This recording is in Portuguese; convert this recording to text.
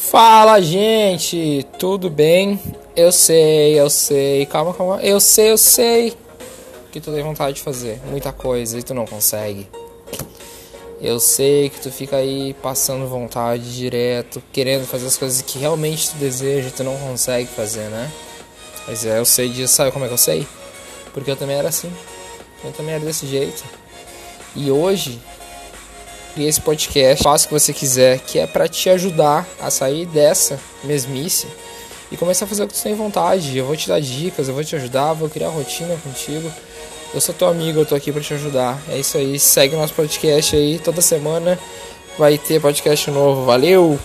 Fala, gente, tudo bem? Eu sei, eu sei, calma, calma, eu sei, eu sei que tu tem vontade de fazer muita coisa e tu não consegue. Eu sei que tu fica aí passando vontade direto, querendo fazer as coisas que realmente tu deseja e tu não consegue fazer, né? Mas é, eu sei disso, sabe como é que eu sei? Porque eu também era assim. Eu também era desse jeito. E hoje, esse podcast, faça o que você quiser, que é para te ajudar a sair dessa mesmice e começar a fazer o que tu tem vontade. Eu vou te dar dicas, eu vou te ajudar, vou criar rotina contigo. Eu sou teu amigo, eu tô aqui para te ajudar. É isso aí, segue nosso podcast aí, toda semana vai ter podcast novo. Valeu!